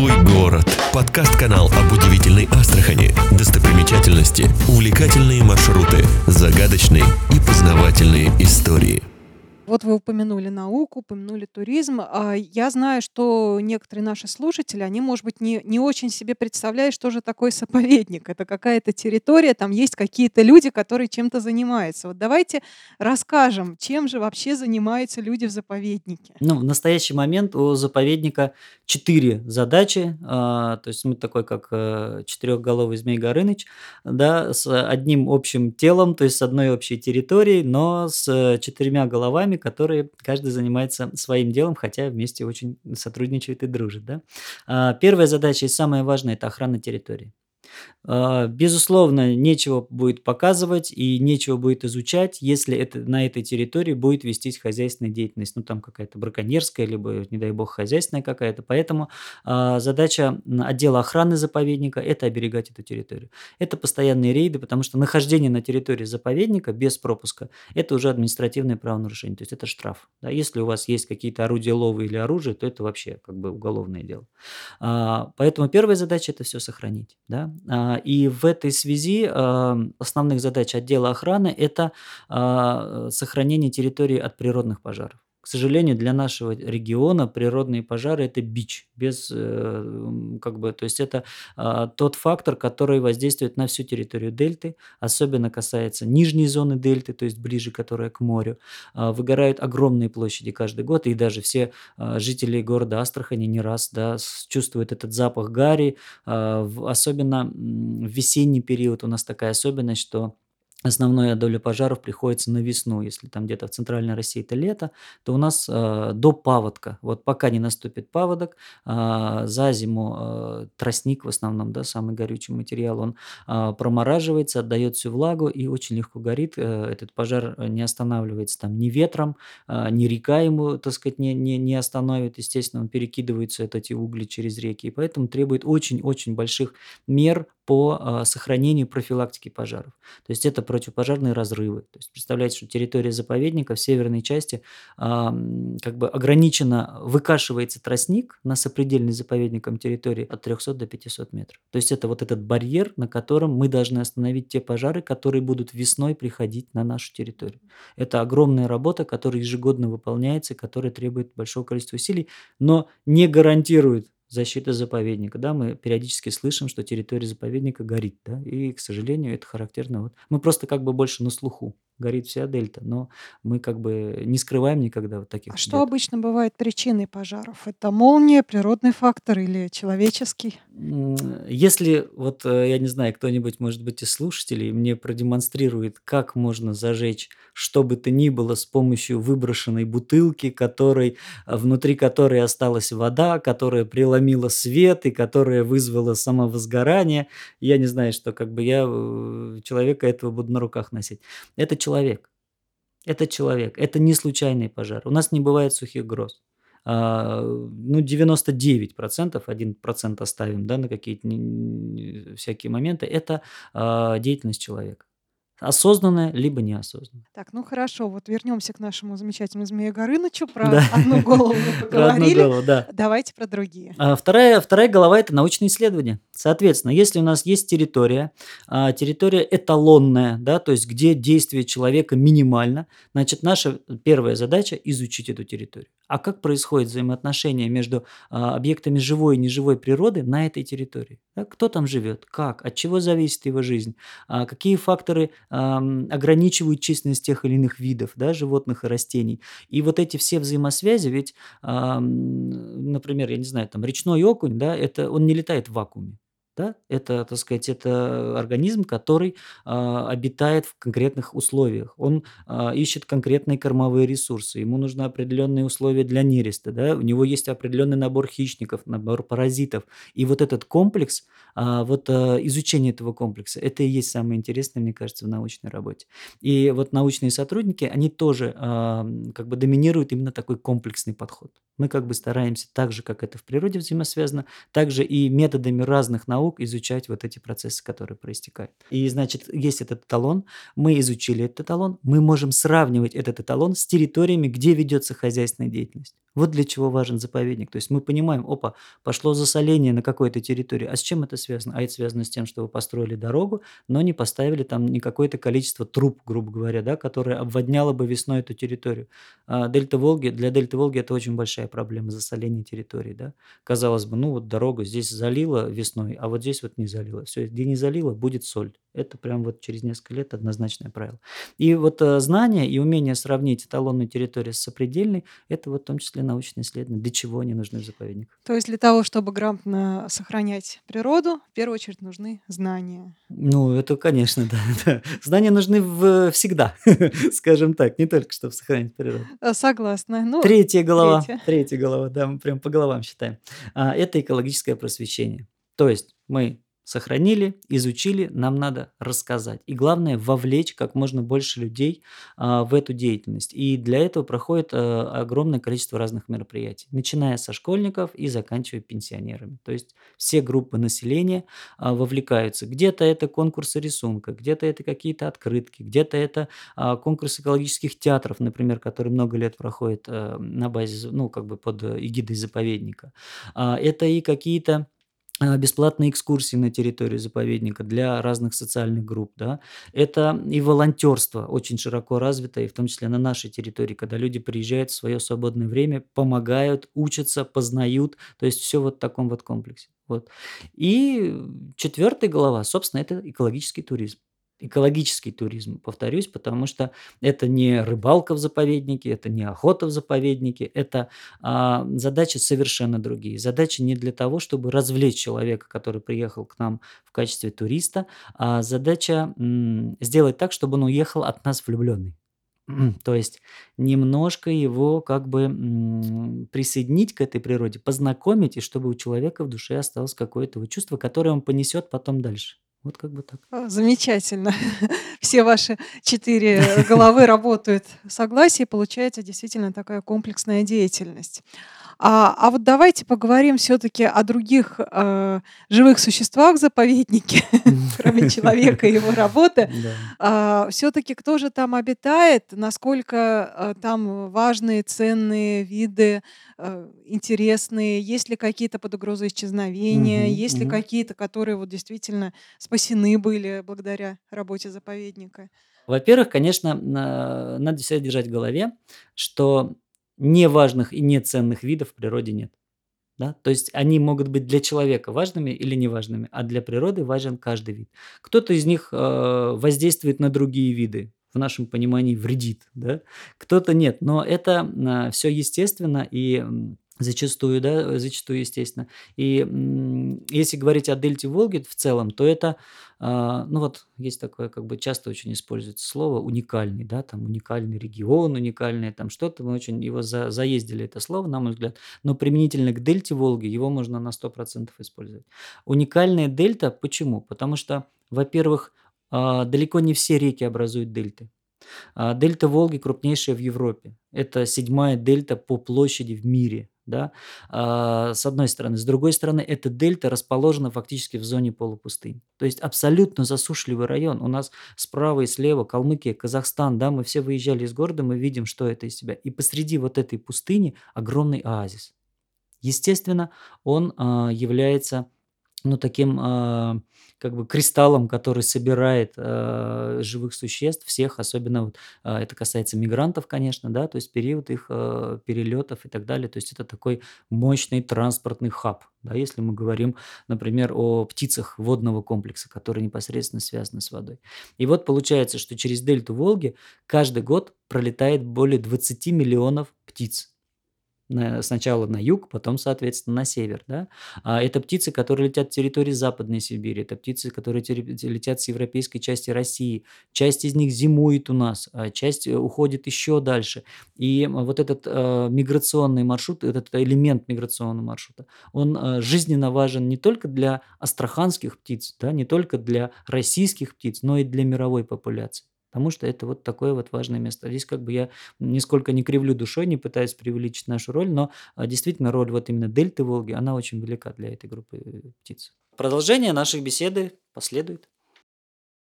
Целуй город. Подкаст-канал об удивительной Астрахани. Достопримечательности, увлекательные маршруты, загадочные и познавательные истории. Вот вы упомянули науку, упомянули туризм. А я знаю, что некоторые наши слушатели, они, может быть, не, не очень себе представляют, что же такое заповедник. Это какая-то территория, там есть какие-то люди, которые чем-то занимаются. Вот давайте расскажем, чем же вообще занимаются люди в заповеднике. Ну, в настоящий момент у заповедника четыре задачи. А, то есть мы такой, как э, четырехголовый Змей Горыныч, да, с одним общим телом, то есть с одной общей территорией, но с четырьмя головами, которые каждый занимается своим делом, хотя вместе очень сотрудничают и дружат. Да? А, первая задача и самая важная – это охрана территории. А, безусловно, нечего будет показывать и нечего будет изучать, если это, на этой территории будет вестись хозяйственная деятельность. Ну, там какая-то браконьерская, либо, не дай бог, хозяйственная какая-то. Поэтому а, задача отдела охраны заповедника – это оберегать эту территорию. Это постоянные рейды, потому что нахождение на территории заповедника без пропуска – это уже административное правонарушение, то есть это штраф. Да? Если у вас есть какие-то орудия лова или оружие, то это вообще как бы уголовное дело. А, поэтому первая задача – это все сохранить. Да? А, и в этой связи основных задач отдела охраны– это а, сохранение территории от природных пожаров. К сожалению, для нашего региона природные пожары– это бич. Без, э, как бы, то есть это а, тот фактор, который воздействует на всю территорию дельты, особенно касается нижней зоны дельты, то есть ближе, которая к морю. А, выгорают огромные площади каждый год, и даже все а, жители города Астрахани не раз да, чувствуют этот запах гари. Особенно в весенний период у нас такая особенность, что основная доля пожаров приходится на весну. Если там где-то в центральной России это лето, то у нас э, до паводка, вот пока не наступит паводок, э, за зиму э, тростник в основном, да, самый горючий материал, он э, промораживается, отдает всю влагу и очень легко горит. Э, этот пожар не останавливается там ни ветром, э, ни река ему, так сказать, не, не, не остановит. Естественно, он перекидывается, эти угли через реки, и поэтому требует очень-очень больших мер по а, сохранению профилактики пожаров. То есть это противопожарные разрывы. То есть представляете, что территория заповедника в северной части а, как бы ограничена, выкашивается тростник на сопредельной заповедником территории от 300 до 500 метров. То есть это вот этот барьер, на котором мы должны остановить те пожары, которые будут весной приходить на нашу территорию. Это огромная работа, которая ежегодно выполняется, которая требует большого количества усилий, но не гарантирует защита заповедника. Да, мы периодически слышим, что территория заповедника горит, да, и, к сожалению, это характерно. Вот. Мы просто как бы больше на слуху горит вся дельта, но мы как бы не скрываем никогда вот таких. А что обычно бывает причиной пожаров? Это молния, природный фактор или человеческий? Если вот, э, я не знаю, кто-нибудь, может быть, из слушателей мне продемонстрирует, как можно зажечь что бы то ни было с помощью выброшенной бутылки, которой, э, внутри которой осталась вода, которая преломила свет и которая вызвала самовозгорание, я не знаю, что как бы я э, человека этого буду на руках носить. Это человек человек. Это человек. Это не случайный пожар. У нас не бывает сухих гроз. А, ну, 99%, 1% оставим да, на какие-то всякие моменты, это а, деятельность человека. Осознанное, либо неосознанное. Так, ну хорошо, вот вернемся к нашему замечательному Змею Горынычу. Про да. одну голову мы поговорили. Про одну голову, да. Давайте про другие. А, вторая, вторая голова – это научные исследования. Соответственно, если у нас есть территория, а, территория эталонная, да, то есть где действие человека минимально, значит, наша первая задача – изучить эту территорию. А как происходит взаимоотношение между а, объектами живой и неживой природы на этой территории? Кто там живет, как, от чего зависит его жизнь, а, какие факторы ограничивают численность тех или иных видов, да, животных и растений. И вот эти все взаимосвязи, ведь, например, я не знаю, там речной окунь, да, это он не летает в вакууме. Да? Это, так сказать, это организм, который а, обитает в конкретных условиях. Он а, ищет конкретные кормовые ресурсы. Ему нужны определенные условия для нереста. Да? У него есть определенный набор хищников, набор паразитов. И вот этот комплекс, а, вот а, изучение этого комплекса, это и есть самое интересное, мне кажется, в научной работе. И вот научные сотрудники, они тоже а, как бы доминируют именно такой комплексный подход. Мы как бы стараемся так же, как это в природе взаимосвязано, также и методами разных наук изучать вот эти процессы, которые проистекают. И, значит, есть этот эталон, мы изучили этот эталон, мы можем сравнивать этот эталон с территориями, где ведется хозяйственная деятельность. Вот для чего важен заповедник. То есть мы понимаем, опа, пошло засоление на какой-то территории. А с чем это связано? А это связано с тем, что вы построили дорогу, но не поставили там не какое-то количество труб, грубо говоря, да, которое обводняло бы весной эту территорию. А Дельта Волги, для Дельты Волги это очень большая проблема засоления территории. Да? Казалось бы, ну вот дорогу здесь залило весной, а вот здесь вот не залило. Все, где не залило, будет соль. Это прям вот через несколько лет однозначное правило. И вот э, знание и умение сравнить эталонную территорию с сопредельной, это вот в том числе научные исследования. Для чего они нужны в заповедниках? То есть для того, чтобы грамотно сохранять природу, в первую очередь нужны знания. Ну, это, конечно, да. да. Знания нужны в, всегда, скажем так, не только чтобы сохранить природу. Э, Согласна. Ну, Третья голова, третья. третья голова, да, мы прям по головам считаем. А, Это экологическое просвещение. То есть мы сохранили, изучили, нам надо рассказать. И главное, вовлечь как можно больше людей а, в эту деятельность. И для этого проходит а, огромное количество разных мероприятий, начиная со школьников и заканчивая пенсионерами. То есть все группы населения а, вовлекаются. Где-то это конкурсы рисунка, где-то это какие-то открытки, где-то это а, конкурс экологических театров, например, который много лет проходит а, на базе, ну, как бы под эгидой заповедника. А, Это и какие-то бесплатные экскурсии на территории заповедника для разных социальных групп, да. Это и волонтерство очень широко развито, и в том числе на нашей территории, когда люди приезжают в свое свободное время, помогают, учатся, познают, то есть все вот в таком вот комплексе. Вот. И четвертая глава, собственно, это экологический туризм экологический туризм, повторюсь, потому что это не рыбалка в заповеднике, это не охота в заповеднике, это а, задачи совершенно другие. Задачи не для того, чтобы развлечь человека, который приехал к нам в качестве туриста, а задача м, сделать так, чтобы он уехал от нас влюбленный. То есть немножко его как бы присоединить к этой природе, познакомить, и чтобы у человека в душе осталось какое-то чувство, которое он понесет потом дальше. Вот как бы так. А, Замечательно. Все ваши четыре головы работают в согласии, получается действительно такая комплексная деятельность. А, а вот давайте поговорим все-таки о других э, живых существах заповеднике, кроме человека и его работы. Да. все-таки кто же там обитает, насколько э, там важные, ценные виды, э, интересные, есть ли какие-то под угрозой исчезновения, есть ли какие-то, которые вот действительно спасены были благодаря работе заповедника. Во-первых, конечно, на- надо всегда держать в голове, что неважных и неценных видов в природе нет. Да? То есть они могут быть для человека важными или неважными, а для природы важен каждый вид. Кто-то из них э, воздействует на другие виды, в нашем понимании вредит, да? кто-то нет. Но это все естественно и зачастую, да, зачастую естественно. И если говорить о дельте Волги в целом, то это, а, ну вот есть такое, как бы часто очень используется слово уникальный, да, там уникальный регион, уникальное там что-то, мы очень его за- заездили это слово, на мой взгляд, но применительно к дельте Волги его можно на 100% использовать. Уникальная дельта, почему? Потому что, во-первых, а, далеко не все реки образуют дельты. А, Дельта Волги крупнейшая в Европе. Это седьмая дельта по площади в мире. Да? а, с одной стороны. С другой стороны, эта дельта расположена фактически в зоне полупустынь. То есть абсолютно засушливый район. У нас справа и слева Калмыкия, Казахстан, да, мы все выезжали из города, мы видим, что это из себя. И посреди вот этой пустыни огромный оазис. Естественно, он а, является ну, таким а, как бы кристаллом, который собирает а, живых существ, всех, особенно вот, а, это касается мигрантов, конечно, да, то есть период их а, перелетов и так далее. То есть это такой мощный транспортный хаб, да, если мы говорим, например, о птицах водного комплекса, которые непосредственно связаны с водой. И вот получается, что через дельту Волги каждый год пролетает более 20 миллионов птиц на- сначала на юг, потом, соответственно, на север. Да? А это птицы, которые летят с территории Западной Сибири, это птицы, которые летят с европейской части России. Часть из них зимует у нас, а часть э, уходит еще дальше. И вот этот э, миграционный маршрут, этот элемент миграционного маршрута, он э, жизненно важен не только для астраханских птиц, да, не только для российских птиц, но и для мировой популяции. Потому что это вот такое вот важное место. Здесь как бы я нисколько не кривлю душой, не пытаюсь преувеличить нашу роль, но а, действительно роль вот именно дельты Волги, она очень велика для этой группы э, птиц. Продолжение нашей беседы последует.